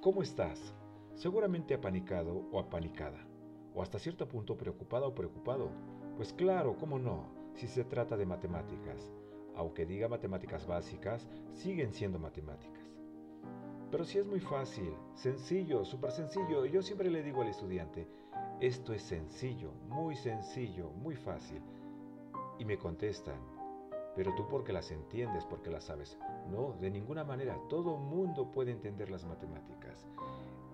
¿Cómo estás? Seguramente apanicado o apanicada, o hasta cierto punto preocupada o preocupado. Pues claro, ¿cómo no? Si se trata de matemáticas. Aunque diga matemáticas básicas, siguen siendo matemáticas. Pero si es muy fácil, sencillo, súper sencillo. Yo siempre le digo al estudiante, esto es sencillo, muy sencillo, muy fácil. Y me contestan, pero tú porque las entiendes, porque las sabes. No, de ninguna manera. Todo mundo puede entender las matemáticas.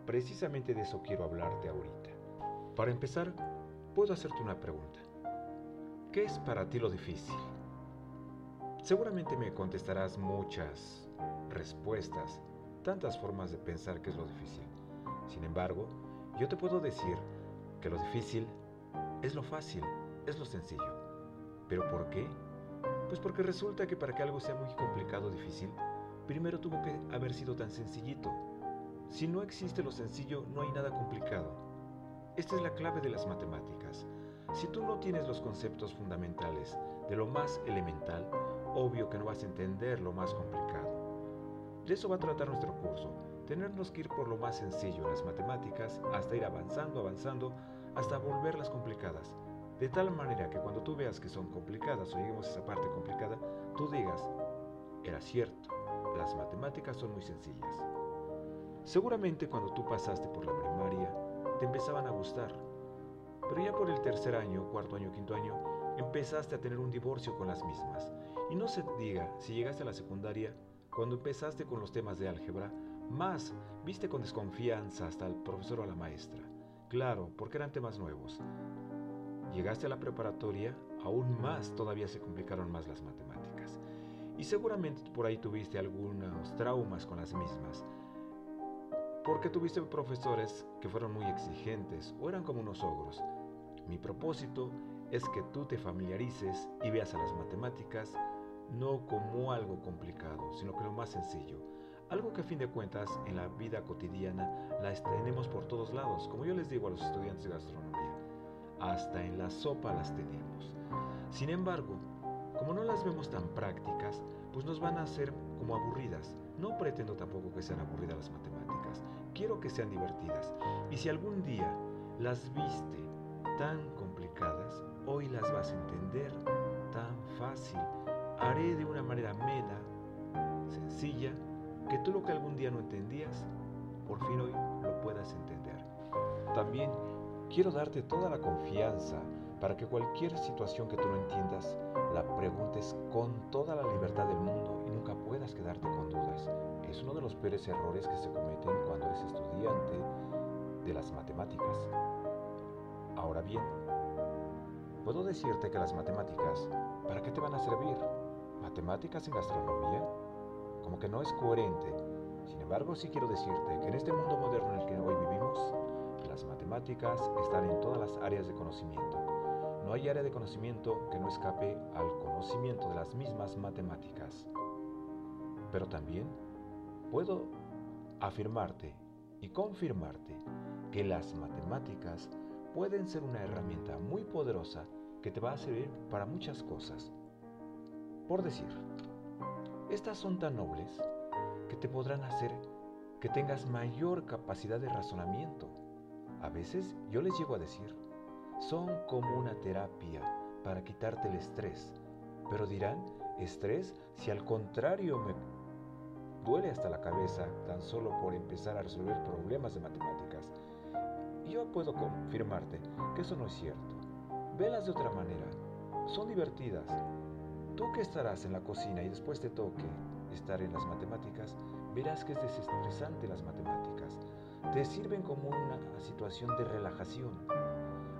Precisamente de eso quiero hablarte ahorita. Para empezar, puedo hacerte una pregunta. ¿Qué es para ti lo difícil? Seguramente me contestarás muchas respuestas, tantas formas de pensar qué es lo difícil. Sin embargo, yo te puedo decir que lo difícil es lo fácil, es lo sencillo. ¿Pero por qué? Pues porque resulta que para que algo sea muy complicado o difícil, primero tuvo que haber sido tan sencillito. Si no existe lo sencillo, no hay nada complicado. Esta es la clave de las matemáticas. Si tú no tienes los conceptos fundamentales de lo más elemental, obvio que no vas a entender lo más complicado. De eso va a tratar nuestro curso, tenernos que ir por lo más sencillo en las matemáticas hasta ir avanzando, avanzando, hasta volverlas complicadas. De tal manera que cuando tú veas que son complicadas o lleguemos a esa parte complicada, tú digas, era cierto, las matemáticas son muy sencillas. Seguramente cuando tú pasaste por la primaria, te empezaban a gustar, pero ya por el tercer año, cuarto año, quinto año, empezaste a tener un divorcio con las mismas. Y no se diga, si llegaste a la secundaria, cuando empezaste con los temas de álgebra, más viste con desconfianza hasta el profesor o la maestra. Claro, porque eran temas nuevos. Llegaste a la preparatoria, aún más todavía se complicaron más las matemáticas. Y seguramente por ahí tuviste algunos traumas con las mismas. Porque tuviste profesores que fueron muy exigentes o eran como unos ogros. Mi propósito es que tú te familiarices y veas a las matemáticas no como algo complicado, sino que lo más sencillo. Algo que a fin de cuentas en la vida cotidiana las tenemos por todos lados, como yo les digo a los estudiantes de gastronomía. Hasta en la sopa las tenemos. Sin embargo, como no las vemos tan prácticas, pues nos van a hacer como aburridas. No pretendo tampoco que sean aburridas las matemáticas. Quiero que sean divertidas. Y si algún día las viste tan complicadas, hoy las vas a entender tan fácil. Haré de una manera amena, sencilla, que tú lo que algún día no entendías, por fin hoy lo puedas entender. También quiero darte toda la confianza para que cualquier situación que tú no entiendas, la preguntes con toda la libertad del mundo y nunca puedas quedarte con dudas. Es uno de los peores errores que se cometen cuando eres estudiante de las matemáticas. Ahora bien, puedo decirte que las matemáticas, ¿para qué te van a servir? ¿Matemáticas en gastronomía? Como que no es coherente. Sin embargo, sí quiero decirte que en este mundo moderno en el que hoy vivimos, las matemáticas están en todas las áreas de conocimiento. No hay área de conocimiento que no escape al conocimiento de las mismas matemáticas. Pero también puedo afirmarte y confirmarte que las matemáticas pueden ser una herramienta muy poderosa que te va a servir para muchas cosas. Por decir, estas son tan nobles que te podrán hacer que tengas mayor capacidad de razonamiento. A veces yo les llego a decir, son como una terapia para quitarte el estrés. Pero dirán, estrés si al contrario me duele hasta la cabeza tan solo por empezar a resolver problemas de matemáticas. Yo puedo confirmarte que eso no es cierto. Velas de otra manera. Son divertidas. Tú que estarás en la cocina y después te toque estar en las matemáticas, verás que es desestresante las matemáticas. Te sirven como una situación de relajación.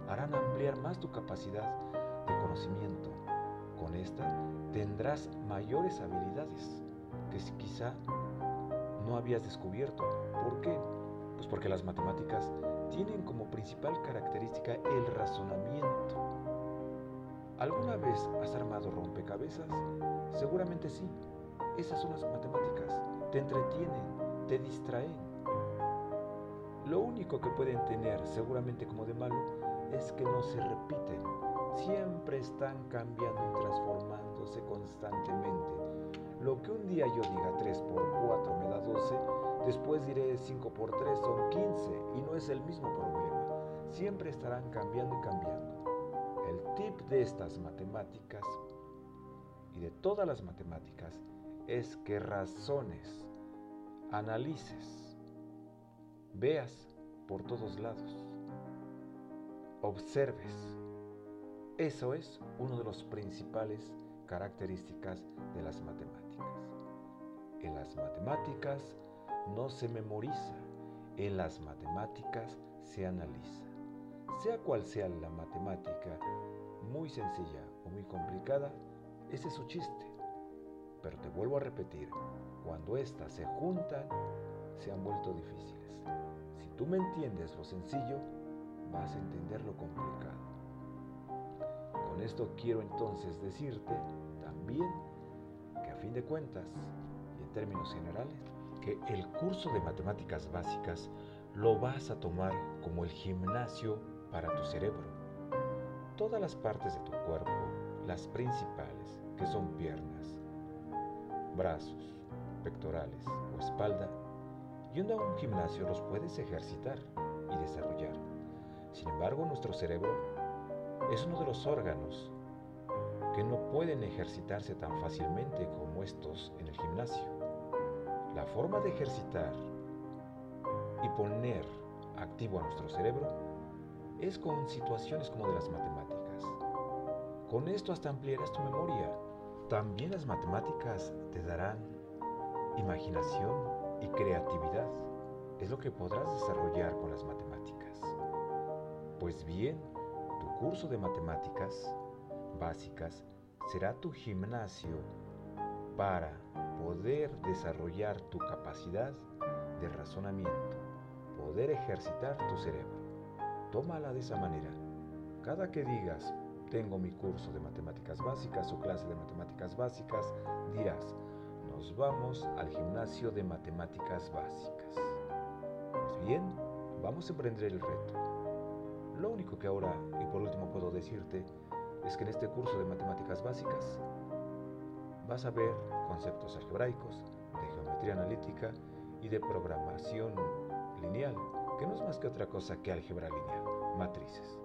Harán ampliar más tu capacidad de conocimiento. Con esta tendrás mayores habilidades que quizá no habías descubierto. ¿Por qué? Pues porque las matemáticas tienen como principal característica el razonamiento. ¿Alguna vez has armado rompecabezas? Seguramente sí. Esas son las matemáticas. Te entretienen, te distraen. Lo único que pueden tener seguramente como de malo es que no se repiten. Siempre están cambiando y transformándose constantemente. Lo que un día yo diga 3 por 4 me da 12, Después diré 5 por 3 son 15 y no es el mismo problema. Siempre estarán cambiando y cambiando. El tip de estas matemáticas y de todas las matemáticas es que razones, analices, veas por todos lados, observes. Eso es uno de los principales características de las matemáticas. En las matemáticas no se memoriza, en las matemáticas se analiza. Sea cual sea la matemática, muy sencilla o muy complicada, ese es su chiste. Pero te vuelvo a repetir, cuando éstas se juntan, se han vuelto difíciles. Si tú me entiendes lo sencillo, vas a entender lo complicado. Con esto quiero entonces decirte también que a fin de cuentas, y en términos generales, que el curso de matemáticas básicas lo vas a tomar como el gimnasio para tu cerebro. Todas las partes de tu cuerpo, las principales, que son piernas, brazos, pectorales o espalda, yendo a un gimnasio los puedes ejercitar y desarrollar. Sin embargo, nuestro cerebro es uno de los órganos que no pueden ejercitarse tan fácilmente como estos en el gimnasio. La forma de ejercitar y poner activo a nuestro cerebro es con situaciones como de las matemáticas. Con esto hasta ampliarás tu memoria. También las matemáticas te darán imaginación y creatividad. Es lo que podrás desarrollar con las matemáticas. Pues bien, tu curso de matemáticas básicas será tu gimnasio para poder desarrollar tu capacidad de razonamiento, poder ejercitar tu cerebro. Tómala de esa manera. Cada que digas, tengo mi curso de matemáticas básicas o clase de matemáticas básicas, dirás, nos vamos al gimnasio de matemáticas básicas. Pues bien, vamos a emprender el reto. Lo único que ahora y por último puedo decirte es que en este curso de matemáticas básicas vas a ver conceptos algebraicos, de geometría analítica y de programación lineal, que no es más que otra cosa que álgebra lineal, matrices.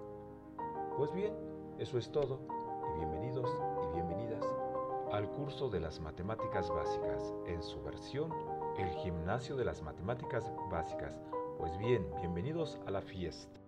Pues bien, eso es todo y bienvenidos y bienvenidas al curso de las matemáticas básicas en su versión El gimnasio de las matemáticas básicas. Pues bien, bienvenidos a la fiesta.